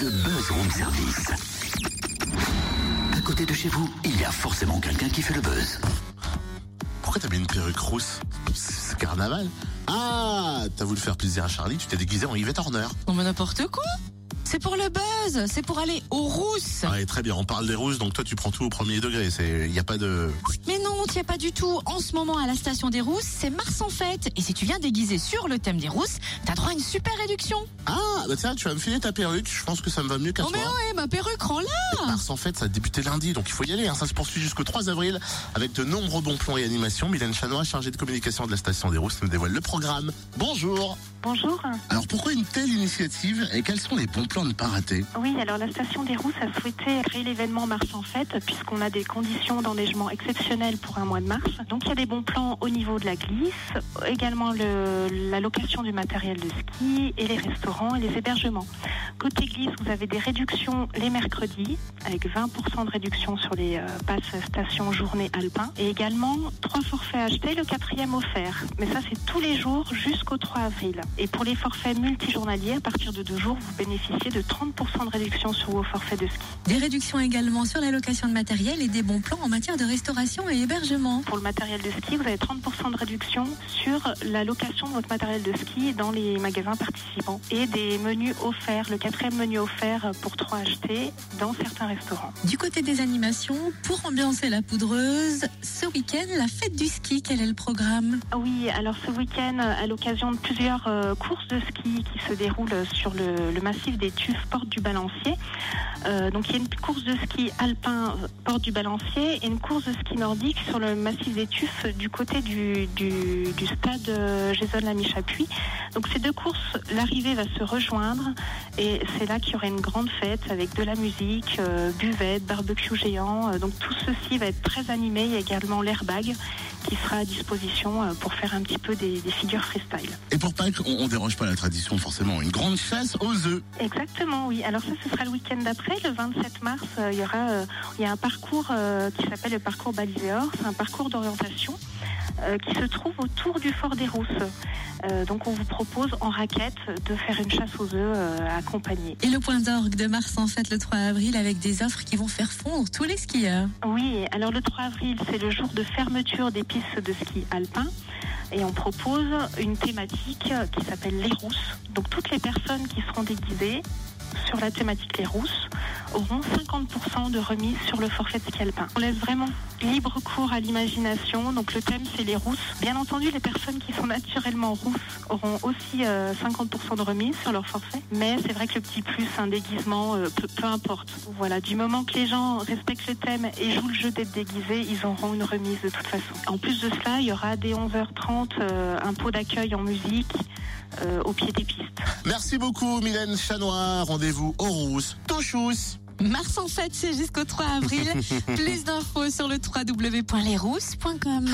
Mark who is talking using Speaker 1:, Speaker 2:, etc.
Speaker 1: le buzz room service. À côté de chez vous, il y a forcément quelqu'un qui fait le buzz.
Speaker 2: Pourquoi t'as mis une perruque rousse C'est carnaval. Ah, t'as voulu faire plaisir à Charlie, tu t'es déguisé en Yvette Horner.
Speaker 3: Non mais n'importe quoi c'est pour le buzz, c'est pour aller aux rousses.
Speaker 2: Ouais, très bien, on parle des rousses, donc toi tu prends tout au premier degré, c'est y a pas de
Speaker 3: Mais non, t'y a pas du tout. En ce moment à la station des rousses, c'est Mars en fête et si tu viens déguisé sur le thème des rousses, t'as droit à une super réduction.
Speaker 2: Ah, bah tiens, tu vas me filer ta perruque, je pense que ça me va mieux qu'à
Speaker 3: Oh
Speaker 2: toi.
Speaker 3: mais ouais, ma perruque rends-la.
Speaker 2: Mars en fait, ça a débuté lundi, donc il faut y aller. hein. Ça se poursuit jusqu'au 3 avril avec de nombreux bons plans et animations. Mylène Chanois, chargée de communication de la station des Rousses, nous dévoile le programme. Bonjour.
Speaker 4: Bonjour.
Speaker 2: Alors pourquoi une telle initiative et quels sont les bons plans ne pas rater
Speaker 4: Oui, alors la station des Rousses a souhaité créer l'événement Mars en fête puisqu'on a des conditions d'enneigement exceptionnelles pour un mois de mars. Donc il y a des bons plans au niveau de la glisse, également le, la location du matériel de ski et les restaurants et les hébergements. Côté glisse, vous avez des réductions les mercredis avec 20% de réduction sur les euh, passes station journée alpin et également trois forfaits achetés, le quatrième offert. Mais ça c'est tous les jours jusqu'au 3 avril. Et pour les forfaits multijournaliers, à partir de deux jours, vous bénéficiez de 30% de réduction sur vos forfaits de ski.
Speaker 3: Des réductions également sur la location de matériel et des bons plans en matière de restauration et hébergement.
Speaker 4: Pour le matériel de ski, vous avez 30% de réduction sur la location de votre matériel de ski dans les magasins participants et des menus offerts, le quatrième menu offert pour trois achetés dans certains restaurants.
Speaker 3: Du côté des animations, pour ambiancer la poudreuse, ce week-end, la fête du ski, quel est le programme?
Speaker 4: Oui, alors ce week-end, à l'occasion de plusieurs euh, courses de ski qui se déroulent sur le, le massif des Porte du Balancier, euh, donc il y a une course de ski alpin, euh, porte du Balancier, et une course de ski nordique sur le massif des Tuffes du côté du, stade euh, Jason. Donc ces deux courses, l'arrivée va se rejoindre et c'est là qu'il y aura une grande fête avec de la musique, buvette, barbecue géant. Donc tout ceci va être très animé. Il y a également l'airbag qui sera à disposition euh, pour faire un petit peu des, des figures freestyle.
Speaker 2: Et pour Pâques, on, on déroge pas à la tradition forcément. Une grande chasse aux œufs.
Speaker 4: Exactement, oui. Alors ça, ce sera le week-end d'après, le 27 mars. euh, il y aura, euh, il y a un parcours qui s'appelle le parcours Baliséor. C'est un parcours d'orientation qui se trouve autour du fort des Rousses. Euh, donc on vous propose en raquette de faire une chasse aux œufs euh, accompagnée.
Speaker 3: Et le point d'orgue de Mars en fête le 3 avril avec des offres qui vont faire fondre tous les skieurs.
Speaker 4: Oui, alors le 3 avril, c'est le jour de fermeture des pistes de ski alpin. Et on propose une thématique qui s'appelle les rousses. Donc toutes les personnes qui seront déguisées sur la thématique les rousses auront 50% de remise sur le forfait de ski. On laisse vraiment libre cours à l'imagination. Donc le thème c'est les rousses. Bien entendu, les personnes qui sont naturellement rousses auront aussi euh, 50% de remise sur leur forfait. Mais c'est vrai que le petit plus, un déguisement, euh, peu, importe. Voilà, du moment que les gens respectent le thème et jouent le jeu d'être déguisés, ils auront une remise de toute façon. En plus de cela, il y aura dès 11h30 euh, un pot d'accueil en musique euh, au pied des pistes.
Speaker 2: Merci beaucoup Mylène Chanois. Rendez-vous aux Rousses. Touchous.
Speaker 3: Mars en fête, c'est jusqu'au 3 avril. Plus d'infos sur le www.lesrousses.com.